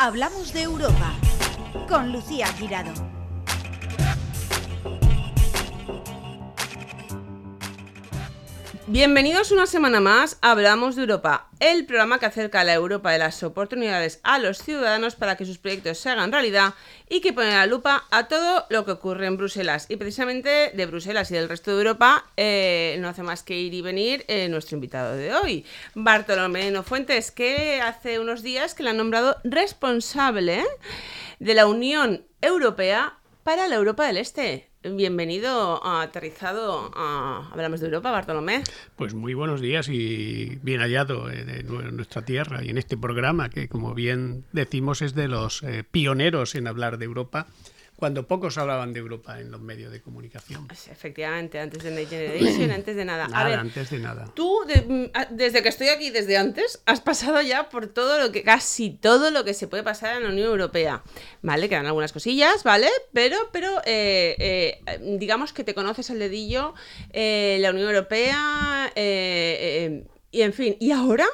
Hablamos de Europa con Lucía Girado. Bienvenidos una semana más a Hablamos de Europa, el programa que acerca a la Europa de las oportunidades a los ciudadanos para que sus proyectos se hagan realidad y que pone la lupa a todo lo que ocurre en Bruselas. Y precisamente de Bruselas y del resto de Europa eh, no hace más que ir y venir eh, nuestro invitado de hoy, Bartolomé Fuentes, que hace unos días que le han nombrado responsable de la Unión Europea para la Europa del Este. Bienvenido a aterrizado a Hablamos de Europa, Bartolomé. Pues muy buenos días y bien hallado en nuestra tierra y en este programa que, como bien decimos, es de los eh, pioneros en hablar de Europa cuando pocos hablaban de Europa en los medios de comunicación. Pues, efectivamente, antes de Next Generation, antes de nada. nada antes de nada. Tú, mm, desde que estoy aquí, desde antes, has pasado ya por todo lo que, casi todo lo que se puede pasar en la Unión Europea. ¿Vale? Quedan algunas cosillas, ¿vale? Pero, pero eh, eh, digamos que te conoces el dedillo, eh, la Unión Europea, y en fin, ¿y ahora?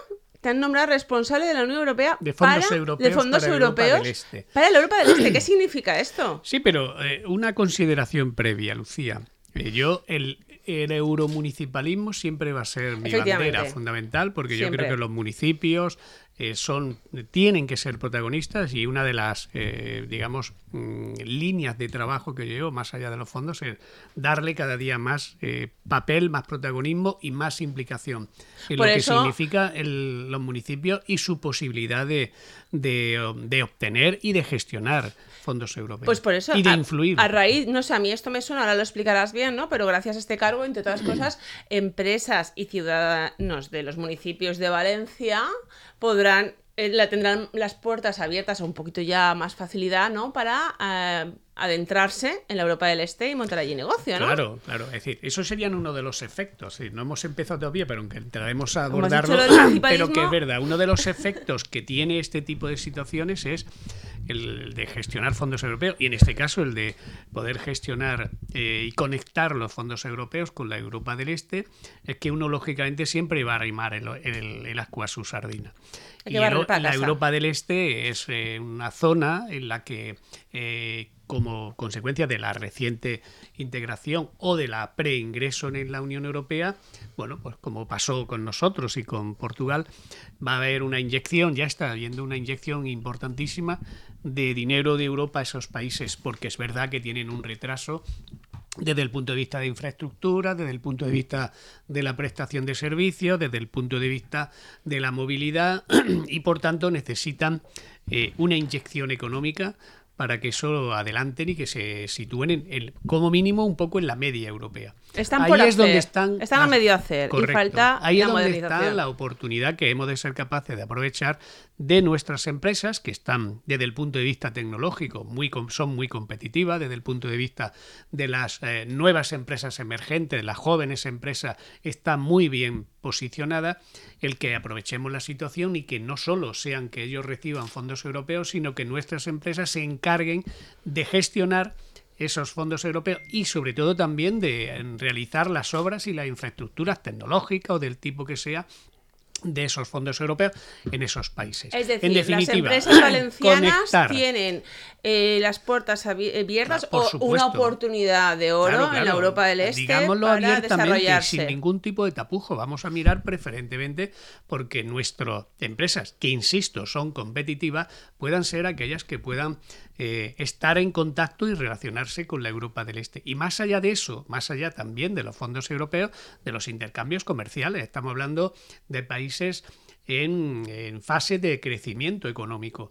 Te han nombrado responsable de la Unión Europea de fondos para, europeos, de fondos para europeos Europa del Este. para la Europa del Este. ¿Qué significa esto? Sí, pero eh, una consideración previa, Lucía. Eh, yo, el, el euromunicipalismo siempre va a ser mi bandera fundamental, porque yo creo que los municipios, eh, son, tienen que ser protagonistas y una de las, eh, digamos, mm, líneas de trabajo que llevo, más allá de los fondos, es darle cada día más eh, papel, más protagonismo y más implicación en lo que significa los municipios y su posibilidad de, de, obtener y de gestionar fondos europeos. Pues por eso, y de influir. A raíz, no sé, a mí esto me suena, ahora lo explicarás bien, ¿no? Pero gracias a este cargo, entre otras cosas, empresas y ciudadanos de los municipios de Valencia podrán la tendrán las puertas abiertas a un poquito ya más facilidad, ¿no? Para eh, adentrarse en la Europa del Este y montar allí negocio, ¿no? Claro, claro. Es decir, esos serían uno de los efectos. no hemos empezado todavía, pero aunque entraremos a abordarlo, pero que es verdad, uno de los efectos que tiene este tipo de situaciones es el de gestionar fondos europeos y en este caso el de poder gestionar eh, y conectar los fondos europeos con la Europa del Este, es que uno lógicamente siempre va a arrimar el, el, el a su sardina. Y la Europa del Este es eh, una zona en la que, eh, como consecuencia de la reciente integración o de la preingreso en la Unión Europea, bueno, pues como pasó con nosotros y con Portugal, va a haber una inyección, ya está habiendo una inyección importantísima de dinero de Europa a esos países, porque es verdad que tienen un retraso desde el punto de vista de infraestructura, desde el punto de vista de la prestación de servicios, desde el punto de vista de la movilidad y por tanto necesitan eh, una inyección económica para que eso adelanten y que se sitúen en, como mínimo un poco en la media europea. Están ahí es donde están están a medio hacer y falta ahí es donde está la oportunidad que hemos de ser capaces de aprovechar de nuestras empresas que están desde el punto de vista tecnológico muy son muy competitivas desde el punto de vista de las eh, nuevas empresas emergentes de las jóvenes empresas están muy bien posicionadas el que aprovechemos la situación y que no solo sean que ellos reciban fondos europeos sino que nuestras empresas se encarguen de gestionar esos fondos europeos y sobre todo también de realizar las obras y las infraestructuras tecnológicas o del tipo que sea de esos fondos europeos en esos países. Es decir, en definitiva, las empresas valencianas tienen eh, las puertas abiertas o una oportunidad de oro en la Europa del Este Digámoslo para abiertamente, sin ningún tipo de tapujo. Vamos a mirar preferentemente porque nuestras empresas, que insisto, son competitivas, puedan ser aquellas que puedan eh, estar en contacto y relacionarse con la Europa del Este. Y más allá de eso, más allá también de los fondos europeos, de los intercambios comerciales, estamos hablando de países en, fase de crecimiento económico,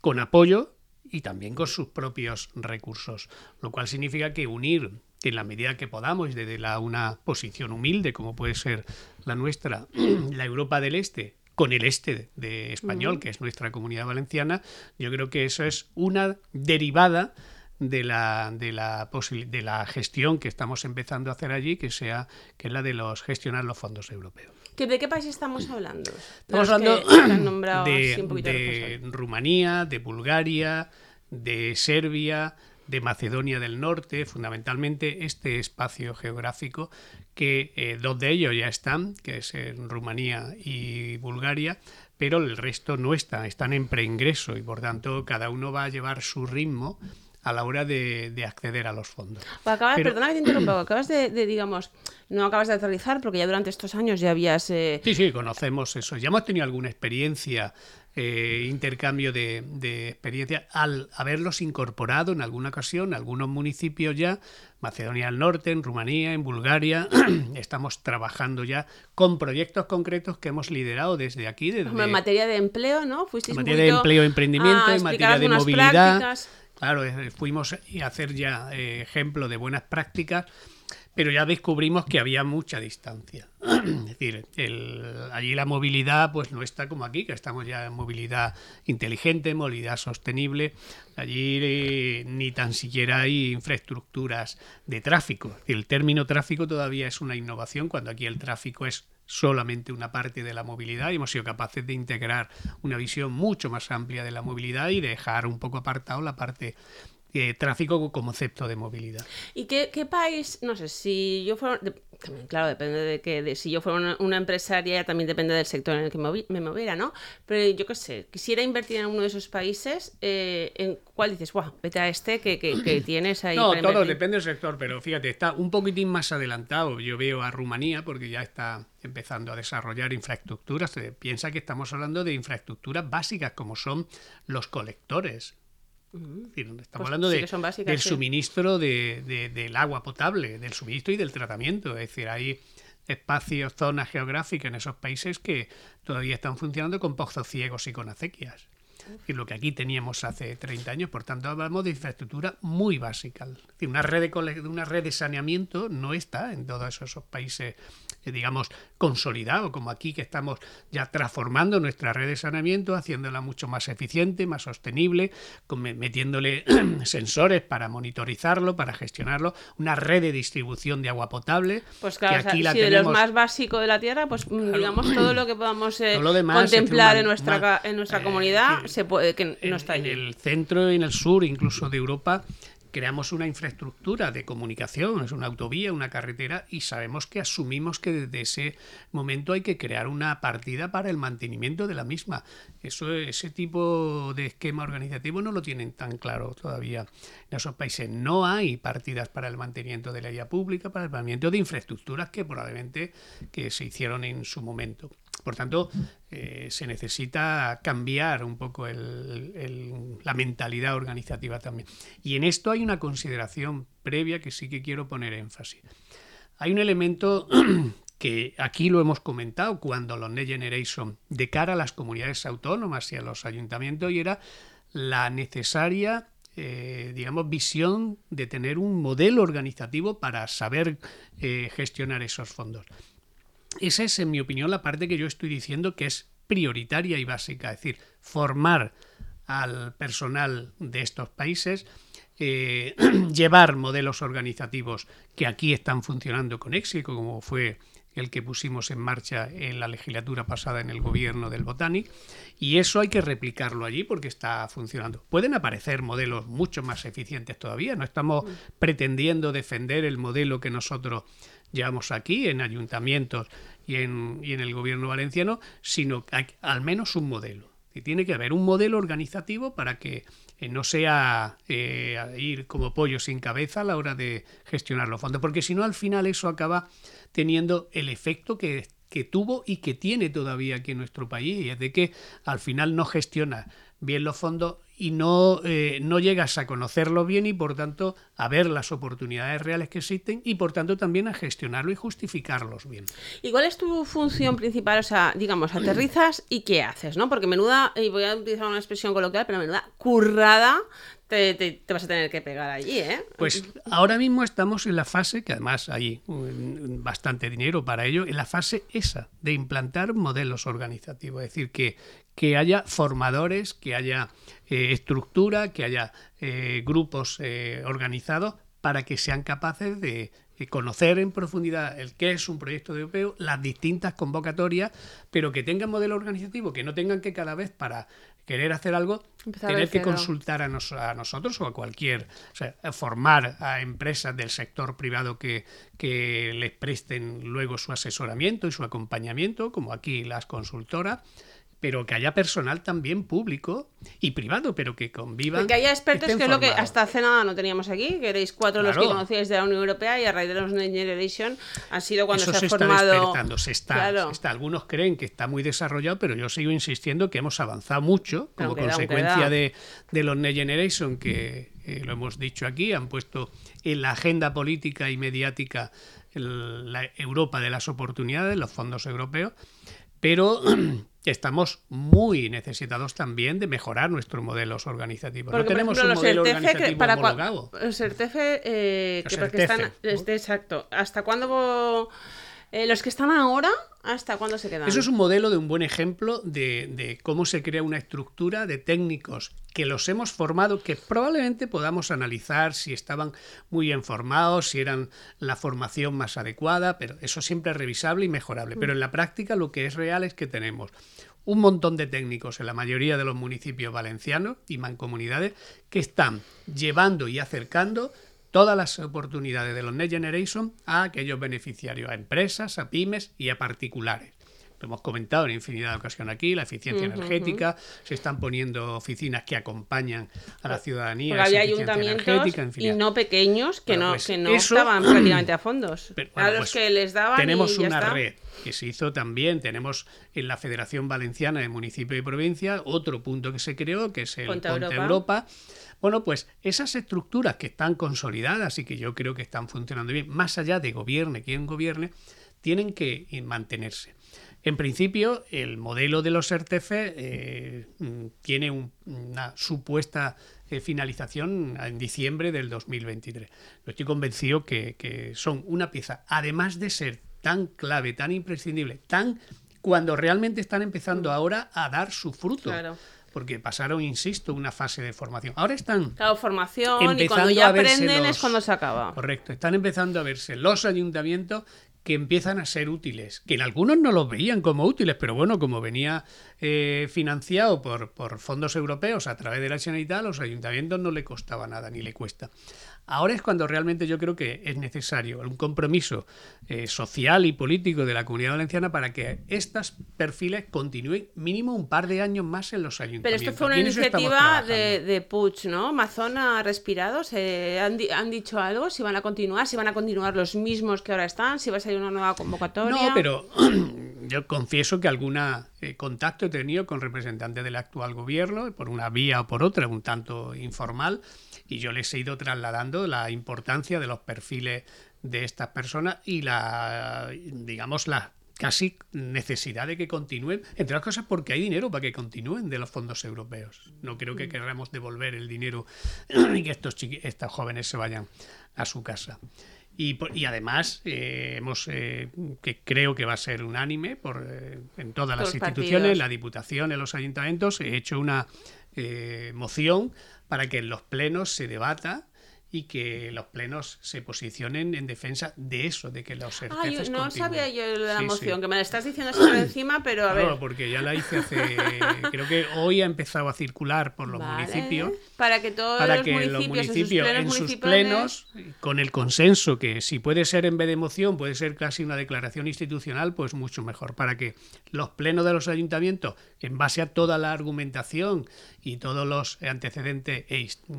con apoyo y también con sus propios recursos, lo cual significa que unir en la medida que podamos desde la, una posición humilde como puede ser la nuestra, la Europa del Este, con el este de español, que es nuestra comunidad valenciana, yo creo que eso es una derivada de la, de la, de la gestión que estamos empezando a hacer allí, que sea que es la de los gestionar los fondos europeos. ¿De qué país estamos hablando? Estamos hablando de, de Rumanía, de Bulgaria, de Serbia, de Macedonia del Norte, fundamentalmente este espacio geográfico, que eh, dos de ellos ya están, que es en Rumanía y Bulgaria, pero el resto no está, están en preingreso y por tanto cada uno va a llevar su ritmo a la hora de, acceder a los fondos. Pues acabas, perdona que te interrumpa, acabas de, digamos, no acabas de aterrizar porque ya durante estos años ya habías... Eh, sí, sí, conocemos eso. Ya hemos tenido alguna experiencia eh, intercambio de, de, experiencia al haberlos incorporado en alguna ocasión, algunos municipios ya, Macedonia del Norte, en Rumanía, en Bulgaria, estamos trabajando ya con proyectos concretos que hemos liderado desde aquí. Desde, en materia de empleo, ¿no? en materia de empleo, emprendimiento, en materia de movilidad. Claro, eh, fuimos a hacer ya eh, ejemplo de buenas prácticas, pero ya descubrimos que había mucha distancia. es decir, allí la movilidad pues no está como aquí, que estamos ya en movilidad inteligente, movilidad sostenible. Allí eh, ni tan siquiera hay infraestructuras de tráfico. El término tráfico todavía es una innovación cuando aquí el tráfico es solamente una parte de la movilidad y hemos sido capaces de integrar una visión mucho más amplia de la movilidad y dejar un poco apartado la parte eh, tráfico como concepto de movilidad. ¿Y qué, país, no sé, si yo fuera, también claro, depende de que, si yo fuera una, empresaria, también depende del sector en el que me moviera, ¿no? Pero yo qué sé, quisiera invertir en uno de esos países, eh, ¿en cuál dices, guau, vete a este que, tienes ahí? No, todo depende del sector, pero fíjate, está un poquitín más adelantado. Yo veo a Rumanía porque ya está empezando a desarrollar infraestructuras. Se piensa que estamos hablando de infraestructuras básicas como son los colectores Estamos pues hablando de, del suministro de, del agua potable, del suministro y del tratamiento. Es decir, hay espacios, zonas geográficas en esos países que todavía están funcionando con pozos ciegos y con acequias. Y lo que aquí teníamos hace 30 años, por tanto hablamos de infraestructura muy básica. una red de, una red de saneamiento no está en todos esos países eh, digamos, consolidado, como aquí que estamos ya transformando nuestra red de saneamiento, haciéndola mucho más eficiente, más sostenible, metiéndole sensores para monitorizarlo, para gestionarlo, una red de distribución de agua potable. Pues claro, aquí si de lo más básico de la tierra, pues mm, digamos todo lo que podamos eh, contemplar en nuestra, en nuestra eh, comunidad se puede, que no está allí. En el centro y en el sur, incluso de Europa, creamos una infraestructura de comunicación, es una autovía, una carretera, y sabemos que asumimos que desde ese momento hay que crear una partida para el mantenimiento de la misma. Eso, ese tipo de esquema organizativo no lo tienen tan claro todavía en esos países. No hay partidas para el mantenimiento de la vía pública, para el mantenimiento de infraestructuras que probablemente que se hicieron en su momento. Por tanto, eh, se necesita cambiar un poco la mentalidad organizativa también. Y en esto hay una consideración previa que sí que quiero poner énfasis. Hay un elemento que aquí lo hemos comentado cuando los Next Generation, de cara a las comunidades autónomas y a los ayuntamientos, y era la necesaria eh, digamos, visión de tener un modelo organizativo para saber eh, gestionar esos fondos. Esa es, en mi opinión, la parte que yo estoy diciendo que es prioritaria y básica, es decir, formar al personal de estos países, eh, llevar modelos organizativos que aquí están funcionando con éxito, como fue el que pusimos en marcha en la legislatura pasada en el gobierno del Botanic, y eso hay que replicarlo allí porque está funcionando. Pueden aparecer modelos mucho más eficientes todavía, no estamos pretendiendo defender el modelo que nosotros llevamos aquí en ayuntamientos y en, y en el gobierno valenciano, sino hay, al menos un modelo. Y tiene que haber un modelo organizativo para que eh, no sea eh, ir como pollo sin cabeza a la hora de gestionar los fondos, porque si no al final eso acaba teniendo el efecto que, que tuvo y que tiene todavía aquí en nuestro país, y es de que al final no gestiona bien los fondos y no, eh, no llegas a conocerlos bien y por tanto a ver las oportunidades reales que existen y por tanto también a gestionarlo y justificarlos bien. ¿Y cuál es tu función principal? O sea, digamos, aterrizas y qué haces, ¿no? Porque menuda, y voy a utilizar una expresión coloquial, pero menuda currada te, te, vas a tener que pegar allí, ¿eh? Pues ahora mismo estamos en la fase, que además hay bastante dinero para ello, en la fase esa, de implantar modelos organizativos, es decir, que, que haya formadores, que haya eh, estructura, que haya eh, grupos eh, organizados para que sean capaces de, conocer en profundidad el qué es un proyecto europeo, las distintas convocatorias, pero que tengan modelo organizativo, que no tengan que cada vez para querer hacer algo, tener que consultar a, a, nosotros o a cualquier, o sea, formar a empresas del sector privado que, que les presten luego su asesoramiento y su acompañamiento, como aquí las consultoras pero que haya personal también público y privado, pero que convivan. Que haya expertos, que es lo que hasta hace nada no teníamos aquí, que erais cuatro los que conocíais de la Unión Europea y a raíz de los Next Generation ha sido cuando se, ha formado. Despertando, se está, está, Algunos creen que está muy desarrollado, pero yo sigo insistiendo que hemos avanzado mucho como consecuencia de, de, los Next Generation, que eh, lo hemos dicho aquí, han puesto en la agenda política y mediática la Europa de las oportunidades, los fondos europeos, pero estamos muy necesitados también de mejorar nuestros modelos organizativos. no tenemos un modelo organizativo para homologado. Los eh, que están, este, exacto. ¿Hasta cuándo eh, los que están ahora, ¿hasta cuándo se quedan? Eso es un modelo de un buen ejemplo de, cómo se crea una estructura de técnicos que los hemos formado, que probablemente podamos analizar si estaban muy bien formados, si eran la formación más adecuada, pero eso siempre es revisable y mejorable. Pero en la práctica lo que es real es que tenemos un montón de técnicos en la mayoría de los municipios valencianos y mancomunidades que están llevando y acercando todas las oportunidades de los Next Generation a aquellos beneficiarios, a empresas, a pymes y a particulares. Lo hemos comentado en infinidad de ocasiones aquí, la eficiencia energética, se están poniendo oficinas que acompañan a la ciudadanía. Porque había ayuntamientos y no pequeños que no, pues que no estaban prácticamente a fondos. a los pues que les daban. Tenemos una red que se hizo también, tenemos en la Federación Valenciana de Municipio y Provincia otro punto que se creó, que es el Ponte, Europa bueno, pues esas estructuras que están consolidadas y que yo creo que están funcionando bien, más allá de gobierne quien gobierne, tienen que mantenerse. En principio, el modelo de los RTF eh, mm, tiene una supuesta eh, finalización en diciembre del 2023. Yo estoy convencido que, que, son una pieza, además de ser tan clave, tan imprescindible, tan cuando realmente están empezando ahora a dar su fruto. Claro porque pasaron, insisto, una fase de formación. Ahora están. Claro, formación y cuando ya aprenden es cuando se acaba. Correcto, están empezando a verse los ayuntamientos que empiezan a ser útiles, que en algunos no los veían como útiles, pero bueno, como venía eh, financiado por, por fondos europeos a través de la Generalitat, a los ayuntamientos no le costaba nada, ni le cuesta. Ahora es cuando realmente yo creo que es necesario un compromiso eh, social y político de la comunidad valenciana para que estos perfiles continúen mínimo un par de años más en los ayuntamientos. Pero esto fue una iniciativa de, de Puig, ¿no? Mazón ha respirado, ¿Se han, han, dicho algo? ¿Si van a continuar? ¿Si van a continuar los mismos que ahora están? ¿Si va a salir una nueva convocatoria? No, pero yo confieso que alguna eh, contacto he tenido con representantes del actual gobierno, por una vía o por otra, un tanto informal, y yo les he ido trasladando la importancia de los perfiles de estas personas y la, digamos, la casi necesidad de que continúen, entre otras cosas porque hay dinero para que continúen de los fondos europeos. No creo que mm. queramos devolver el dinero y que estos, estos jóvenes se vayan a su casa. Y, y además, eh, hemos, eh, que creo que va a ser unánime por, eh, en todas las instituciones, la Diputación, en los ayuntamientos, he hecho una moción para que en los plenos se debata y que los plenos se posicionen en defensa de eso, de que los ah, No sabía yo la moción, que me la estás diciendo así por encima, pero a ver. No, porque ya la hice hace. creo que hoy ha empezado a circular por los municipios. Para que todos para los, que municipios, en sus plenos, con el consenso, que si puede ser en vez de moción, puede ser casi una declaración institucional, pues mucho mejor. Para que los plenos de los ayuntamientos, en base a toda la argumentación y todos los antecedentes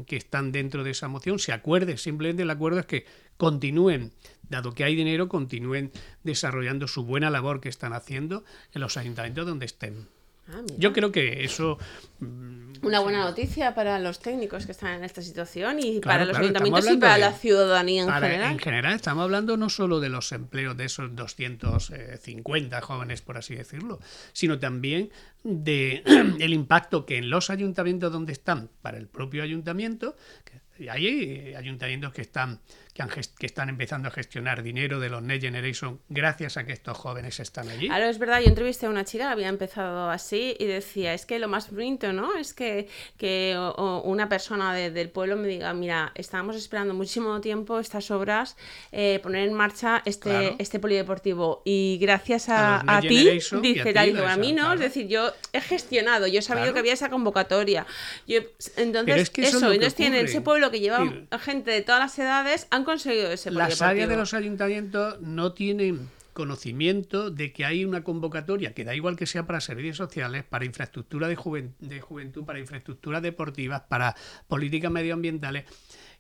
que están dentro de esa moción, se Simplemente el acuerdo es que continúen, dado que hay dinero, continúen desarrollando su buena labor que están haciendo en los ayuntamientos donde estén. Ah, Yo creo que eso... Mm, Una buena noticia para los técnicos que están en esta situación y para los ayuntamientos y para la ciudadanía en general. En general, estamos hablando no solo de los empleos de esos 250 jóvenes, por así decirlo, sino también de el impacto que en los ayuntamientos donde están, para el propio ayuntamiento, que hay ayuntamientos que están que, están empezando a gestionar dinero de los Next Generation gracias a que estos jóvenes están allí. Claro, es verdad, yo entrevisté a una chica que había empezado así y decía, es que lo más bonito, ¿no? Es que, que una persona del pueblo me diga, mira, estábamos esperando muchísimo tiempo estas obras, eh, poner en marcha este, este polideportivo y gracias a, ti, dice tal a mí no, es decir, yo he gestionado, yo he sabido que había esa convocatoria. Yo, entonces, eso, entonces tienen ese pueblo que lleva gente de todas las edades, han conseguido ese Las áreas de los ayuntamientos no tienen conocimiento de que hay una convocatoria, que da igual que sea para servicios sociales, para infraestructura de, de juventud, para infraestructuras deportivas, para políticas medioambientales,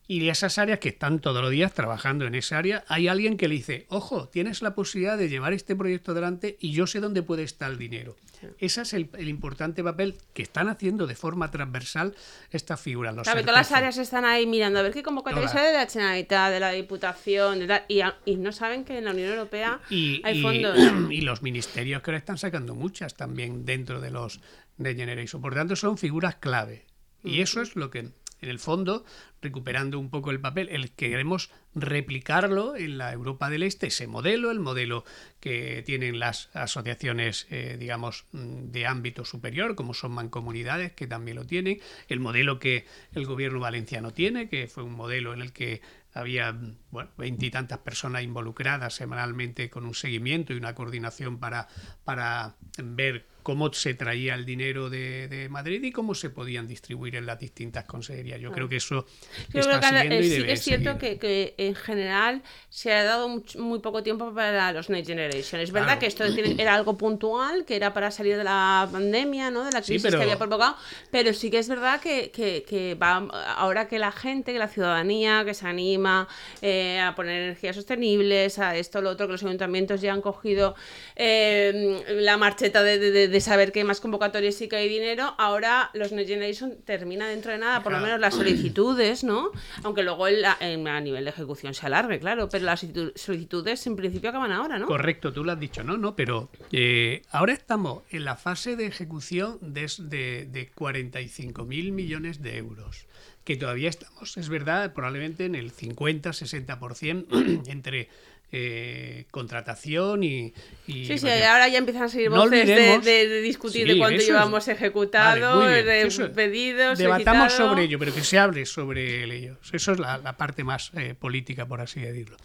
y de esas áreas que están todos los días trabajando en esa área, hay alguien que le dice, ojo, tienes la posibilidad de llevar este proyecto adelante y yo sé dónde puede estar el dinero. Ese es el, importante papel que están haciendo de forma transversal estas figuras. Los todas las áreas están ahí mirando a ver qué convocatoria sale de la Generalitat, de la Diputación, y, no saben que en la Unión Europea hay fondos. Y, los ministerios que ahora están sacando muchas también dentro de los de Generation. Por tanto, son figuras clave. Y eso es lo que en el fondo, recuperando un poco el papel, el que queremos replicarlo en la Europa del Este, ese modelo, el modelo que tienen las asociaciones, eh, digamos, mm, de ámbito superior, como son mancomunidades, que también lo tienen, el modelo que el gobierno valenciano tiene, que fue un modelo en el que había bueno, veintitantas personas involucradas semanalmente con un seguimiento y una coordinación para, para ver cómo se traía el dinero de, Madrid y cómo se podían distribuir en las distintas consejerías. Yo creo que eso está siguiendo y sí es cierto que, en general se ha dado muy, poco tiempo para los Next Generation. Es verdad que esto era algo puntual, que era para salir de la pandemia, ¿no? de la crisis que había provocado, pero sí que es verdad que, va, ahora que la gente, que la ciudadanía, que se anima eh, a poner energías sostenibles, a esto, lo otro, que los ayuntamientos ya han cogido eh, la marcheta de de saber que hay más convocatorias y que hay dinero, ahora los Next Generation termina dentro de nada, por lo menos las solicitudes, ¿no? Aunque luego a nivel de ejecución se alargue, claro, pero las solicitudes en principio acaban ahora, ¿no? Correcto, tú lo has dicho, ¿no? no pero eh, ahora estamos en la fase de ejecución de, de, de 45.000 millones de euros que todavía estamos, es verdad, probablemente en el 50-60% entre eh, contratación y, Sí, sí, ahora ya empiezan a seguir voces de, discutir de cuánto llevamos ejecutado, de pedidos. Debatamos sobre ello, pero que se hable sobre ello. Eso es la, parte más eh, política, por así decirlo.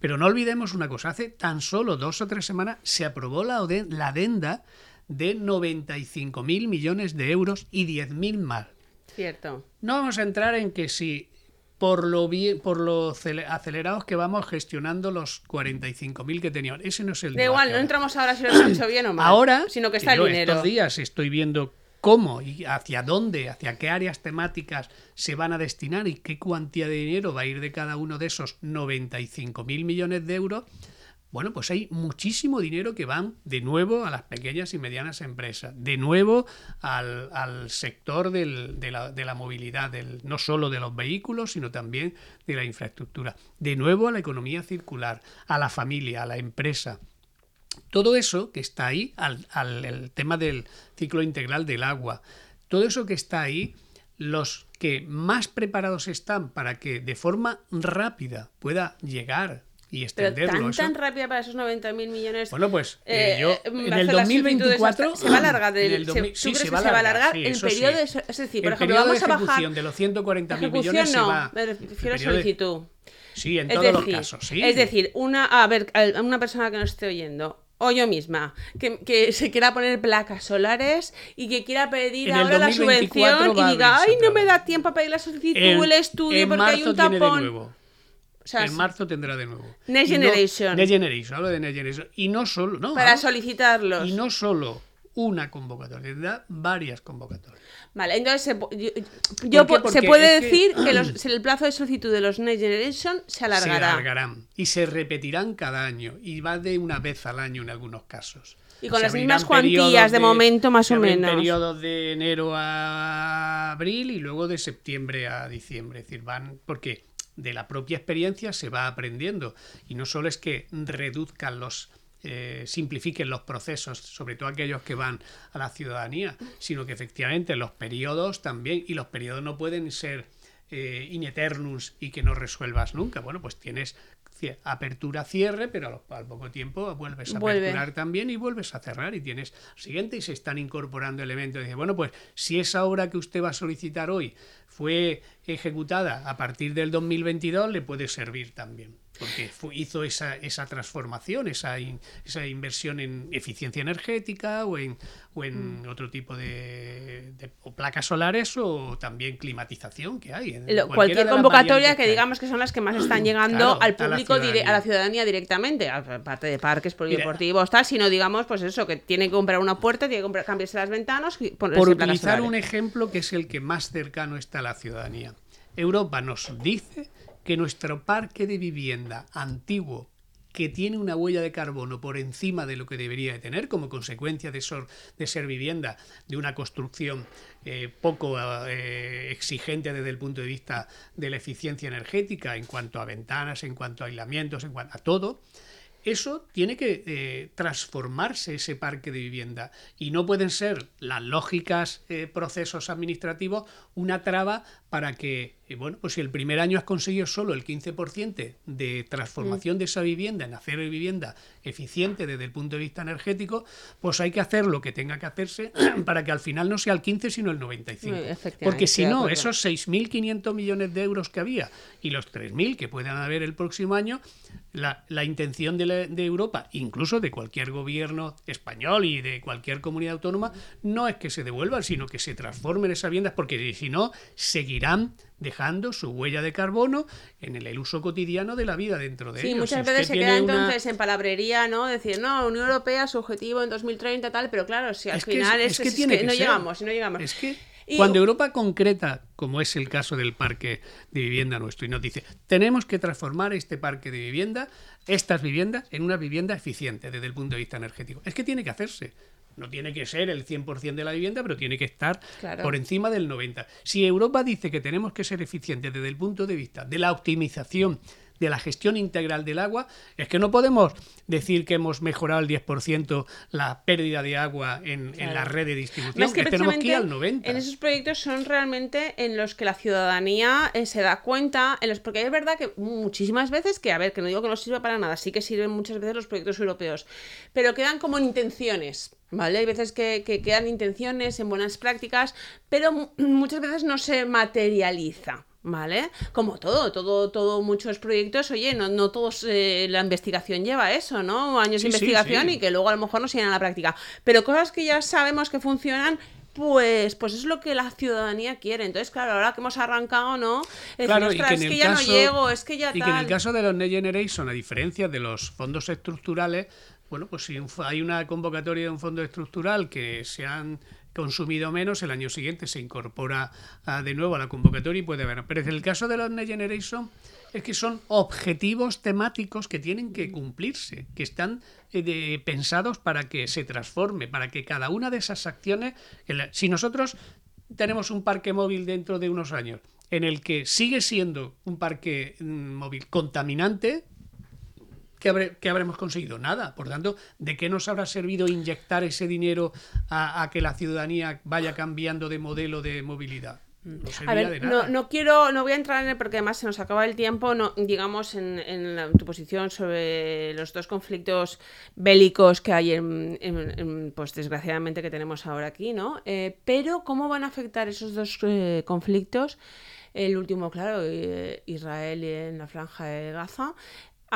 Pero no olvidemos una cosa, hace tan solo dos o tres semanas se aprobó la, la adenda de 95.000 millones de euros y 10.000 más. Cierto. No vamos a entrar en que si por lo, bien, por lo acelerados que vamos gestionando los 45.000 que teníamos. Ese no es el Da igual, no entramos ahora si lo hemos hecho bien o mal. Ahora, sino que está el dinero. estos días estoy viendo cómo y hacia dónde, hacia qué áreas temáticas se van a destinar y qué cuantía de dinero va a ir de cada uno de esos 95.000 millones de euros bueno, pues hay muchísimo dinero que van de nuevo a las pequeñas y medianas empresas, de nuevo al, sector de, la, movilidad, no solo de los vehículos, sino también de la infraestructura, de nuevo a la economía circular, a la familia, a la empresa. Todo eso que está ahí, al tema del ciclo integral del agua, todo eso que está ahí, los que más preparados están para que de forma rápida pueda llegar y extenderlo. tan, tan rápida para esos 90.000 millones. Bueno, pues eh, yo en el 2024 se va a alargar el, sí, se, va a alargar, el periodo de, es decir, por ejemplo, vamos a bajar de los 140.000 millones no, se va me refiero a solicitud. Sí, en todos los casos, sí. Es decir, una a ver, una persona que nos esté oyendo o yo misma, que, que, se quiera poner placas solares y que quiera pedir ahora la subvención y diga, ay, no me da tiempo a pedir la solicitud, el, el estudio, porque hay un tapón en marzo tendrá de nuevo. Next Generation. Next Generation, hablo de Next Generation. Y no solo. No, Para solicitarlos. Y no solo una convocatoria, tendrá varias convocatorias. Vale, entonces se, yo, se puede decir que los, el plazo de solicitud de los Next Generation se alargará. Se alargarán y se repetirán cada año y va de una vez al año en algunos casos. Y con las mismas cuantías de, momento, más o menos. periodos de enero a abril y luego de septiembre a diciembre. Es decir, van. Porque de la propia experiencia se va aprendiendo. Y no solo es que reduzcan los eh, simplifiquen los procesos, sobre todo aquellos que van a la ciudadanía, sino que efectivamente los periodos también, y los periodos no pueden ser eh, in eternus y que no resuelvas nunca. Bueno, pues tienes apertura, cierre, pero al, poco tiempo vuelves a aperturar también y vuelves a cerrar y tienes siguiente y se están incorporando elementos. Dice, bueno, pues si esa obra que usted va a solicitar hoy fue ejecutada a partir del 2022, le puede servir también. Porque hizo esa, esa transformación, esa, esa inversión en eficiencia energética o en, o en mm. otro tipo de, placas solares o también climatización que hay. cualquier convocatoria que, digamos que son las que más están llegando al público, a la, ciudadanía directamente, aparte de parques polideportivos, tal, sino digamos, pues eso, que tiene que comprar una puerta, tiene que comprar, cambiarse las ventanas. Y por utilizar un ejemplo que es el que más cercano está a la ciudadanía. Europa nos dice que nuestro parque de vivienda antiguo que tiene una huella de carbono por encima de lo que debería de tener como consecuencia de, ser vivienda de una construcción eh, poco eh, exigente desde el punto de vista de la eficiencia energética en cuanto a ventanas, en cuanto a aislamientos, en cuanto a todo, eso tiene que eh, transformarse ese parque de vivienda. Y no pueden ser las lógicas procesos administrativos una traba para que y bueno, pues si el primer año has conseguido solo el 15% de transformación de esa vivienda en hacer vivienda eficiente desde el punto de vista energético, pues hay que hacer lo que tenga que hacerse para que al final no sea el 15 sino el 95. Porque si no, esos 6.500 millones de euros que había y los 3.000 que puedan haber el próximo año, la, la intención de, de, Europa, incluso de cualquier gobierno español y de cualquier comunidad autónoma, no es que se devuelvan, sino que se transformen esas viviendas, porque si no, seguirán dejando su huella de carbono en el, uso cotidiano de la vida dentro de sí, muchas veces se queda entonces en palabrería, ¿no? Decir, no, Unión Europea, su objetivo en 2030, tal, pero claro, si al final es, que, no llegamos, no llegamos. Es que cuando Europa concreta, como es el caso del parque de vivienda nuestro, y nos dice, tenemos que transformar este parque de vivienda, estas viviendas, en una vivienda eficiente desde el punto de vista energético. Es que tiene que hacerse. No tiene que ser el 100% de la vivienda, pero tiene que estar por encima del 90%. Si Europa dice que tenemos que ser eficientes desde el punto de vista de la optimización de la gestión integral del agua, es que no podemos decir que hemos mejorado el 10% la pérdida de agua en, la red de distribución, que, tenemos que ir al 90%. En esos proyectos son realmente en los que la ciudadanía eh, se da cuenta, en los, porque es verdad que muchísimas veces, que a ver, que no digo que no sirva para nada, sí que sirven muchas veces los proyectos europeos, pero quedan como en intenciones. ¿Vale? Hay veces que, que quedan intenciones en buenas prácticas, pero muchas veces no se materializa. ¿Vale? Como todo, todo, todo, muchos proyectos, oye, no, no todos eh, la investigación lleva eso, ¿no? Años de investigación y que luego a lo mejor no se llegan a la práctica. Pero cosas que ya sabemos que funcionan, pues, pues es lo que la ciudadanía quiere. Entonces, claro, ahora que hemos arrancado, ¿no? claro, y que es que ya no llego, es que ya Y que en el caso de los Next Generation, a diferencia de los fondos estructurales, bueno, pues si hay una convocatoria de un fondo estructural que se han consumido menos, el año siguiente se incorpora ah, de nuevo a la convocatoria y puede haber. Pero en el caso de los Next Generation es que son objetivos temáticos que tienen que cumplirse, que están eh, pensados para que se transforme, para que cada una de esas acciones, si nosotros tenemos un parque móvil dentro de unos años en el que sigue siendo un parque mm, móvil contaminante, ¿qué, habremos conseguido? Nada. Por tanto, ¿de qué nos habrá servido inyectar ese dinero a, que la ciudadanía vaya cambiando de modelo de movilidad? No a ver, No, quiero, no voy a entrar en el porque además se nos acaba el tiempo, no, digamos, en, tu posición sobre los dos conflictos bélicos que hay, en, pues desgraciadamente que tenemos ahora aquí, ¿no? Eh, pero ¿cómo van a afectar esos dos eh, conflictos? El último, claro, eh, Israel en la franja de Gaza,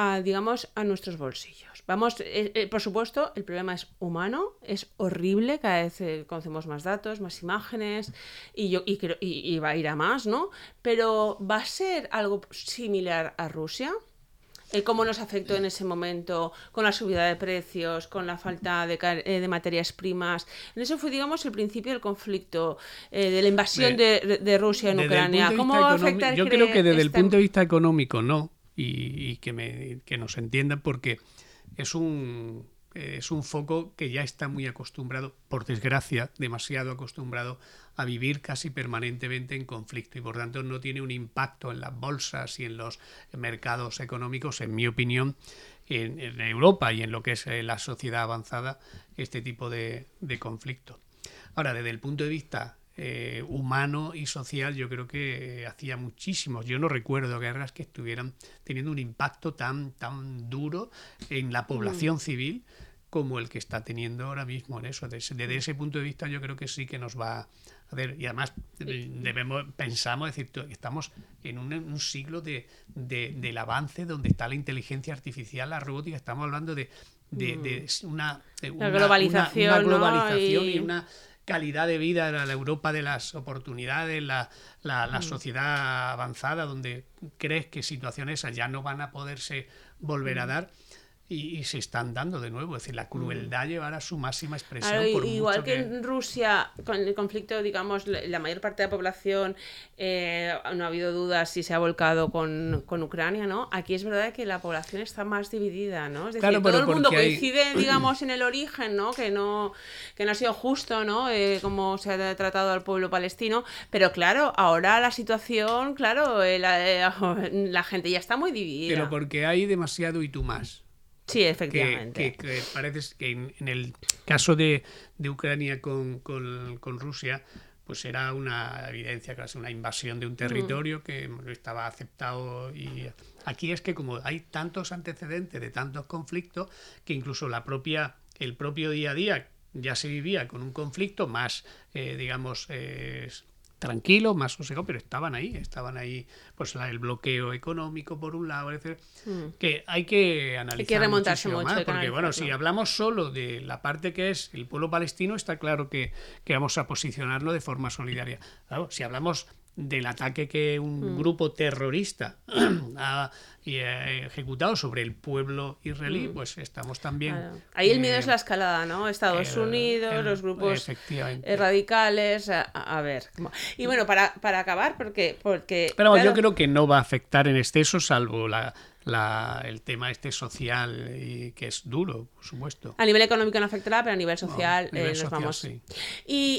a, digamos, a nuestros bolsillos. Vamos, eh, eh, por supuesto, el problema es humano, es horrible, cada vez eh, conocemos más datos, más imágenes, y, yo, y, y, va a ir a más, ¿no? Pero ¿va a ser algo similar a Rusia? cómo nos afectó en ese momento con la subida de precios, con la falta de, de materias primas. En eso fue, digamos, el principio del conflicto, de la invasión de, de, Rusia en Ucrania. ¿Cómo va a afectar? Yo creo que desde el punto de vista económico no, y, que, me, que nos entiendan porque es un, es un foco que ya está muy acostumbrado, por desgracia, demasiado acostumbrado a vivir casi permanentemente en conflicto y por tanto no tiene un impacto en las bolsas y en los mercados económicos, en mi opinión, en, Europa y en lo que es eh, la sociedad avanzada, este tipo de, de conflicto. Ahora, desde el punto de vista eh, humano y social, yo creo que eh, hacía muchísimos. Yo no recuerdo guerras que estuvieran teniendo un impacto tan, tan duro en la población mm. civil como el que está teniendo ahora mismo en eso. Desde, ese punto de vista yo creo que sí que nos va y además debemos, pensamos, decir, estamos en un, siglo de, del avance donde está la inteligencia artificial, la robótica, estamos hablando de, mm. una, globalización, globalización y... una calidad de vida, la Europa de las oportunidades, la, la, mm. sociedad avanzada, donde crees que situaciones ya no van a poderse volver a mm. dar y, se están dando de nuevo. Es decir, la mm. crueldad llevará a su máxima expresión. igual que, en Rusia, con el conflicto, digamos, la mayor parte de la población eh, no ha habido dudas si se ha volcado con, con, Ucrania, ¿no? Aquí es verdad que la población está más dividida, ¿no? Es decir, todo el mundo coincide, digamos, en el origen, ¿no? Que no, que no ha sido justo, ¿no? Eh, como se ha tratado al pueblo palestino. Pero claro, ahora la situación, claro, eh, la, la gente ya está muy dividida. Pero porque hay demasiado y tú más. Sí, efectivamente. Que, parece que en, el caso de, Ucrania con, Rusia, pues era una evidencia, casi una invasión de un territorio que estaba aceptado y aquí es que como hay tantos antecedentes de tantos conflictos que incluso la propia el propio día a día ya se vivía con un conflicto más eh, digamos eh, tranquilo, más sosegado, pero estaban ahí, estaban ahí, pues el bloqueo económico por un lado, es hmm. que hay que analizar hay que remontarse mucho más, porque bueno, si hablamos solo de la parte que es el pueblo palestino, está claro que, que vamos a posicionarlo de forma solidaria. Claro, si hablamos del ataque que un mm. grupo terrorista ha eh, ejecutado sobre el pueblo israelí, mm. pues estamos también... Ahí el miedo es la escalada, ¿no? Estados Unidos, los grupos radicales, a, ver. Y bueno, para, para acabar, porque... porque Pero yo creo que no va a afectar en exceso, salvo la, la, el tema este social y que es duro, por supuesto. A nivel económico no afectará, pero a nivel social, eh, nos vamos. Y,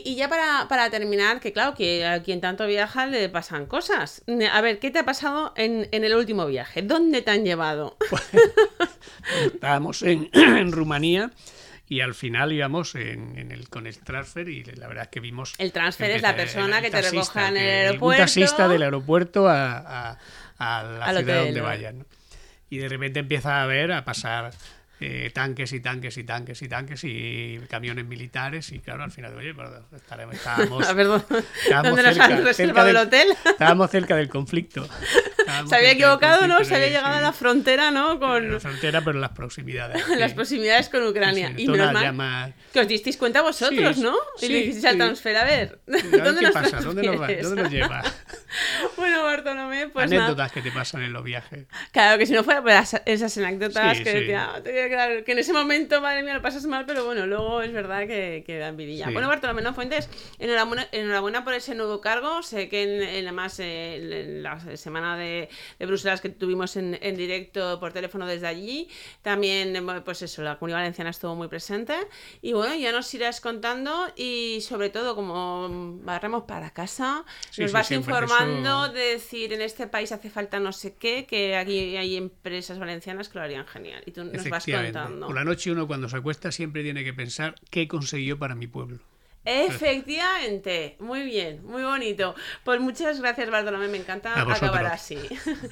y, ya para, para, terminar, que claro, que a quien tanto viaja le pasan cosas. A ver, ¿qué te ha pasado en, en el último viaje? ¿Dónde te han llevado? estábamos en, en Rumanía y al final íbamos en, el, con el transfer y la verdad es que vimos... El transfer es la persona que te recoja en el aeropuerto. Un taxista del aeropuerto a, a, la ciudad donde vayan y de repente empieza a ver, a pasar eh, tanques y tanques y tanques y tanques y camiones militares y claro, al final, oye, pero estaremos, estábamos, ¿Dónde nos han reservado del, el hotel? Estábamos cerca del conflicto. se había equivocado, ¿no? Se había llegado a la frontera, ¿no? Con... La frontera, pero las proximidades. las proximidades con Ucrania. y menos mal que os disteis cuenta vosotros, ¿no? Y le dijisteis al transfer, a ver, ¿dónde nos pasa? ¿Dónde nos, va? ¿Dónde nos lleva? bueno, Bartolomé, pues Anécdotas que te pasan en los viajes. Claro, que si no fuera pues, esas anécdotas que decía, que en ese momento, madre mía, lo pasas mal, pero bueno, luego es verdad que, que da envidia. Bueno, Bartolomé Fuentes, enhorabuena, enhorabuena por ese nuevo cargo. Sé que en, en además en la semana de, de, Bruselas que tuvimos en, en, directo por teléfono desde allí, también, pues eso, la comunidad valenciana estuvo muy presente. Y bueno, ya nos irás contando y sobre todo, como barremos para casa, nos vas informando de decir en este país hace falta no sé qué, que aquí hay empresas valencianas que lo harían genial. Y tú nos vas contando. Por la noche uno cuando se acuesta siempre tiene que pensar qué consiguió para mi pueblo. Efectivamente, muy bien, muy bonito. Pues muchas gracias Bartolomé, me encanta acabar así.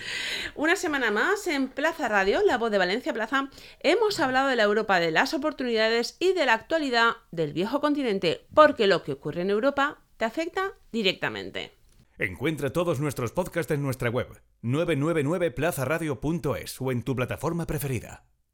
Una semana más en Plaza Radio, la voz de Valencia Plaza, hemos hablado de la Europa de las oportunidades y de la actualidad del viejo continente, porque lo que ocurre en Europa te afecta directamente. Encuentra todos nuestros podcasts en nuestra web 999plazaradio.es o en tu plataforma preferida.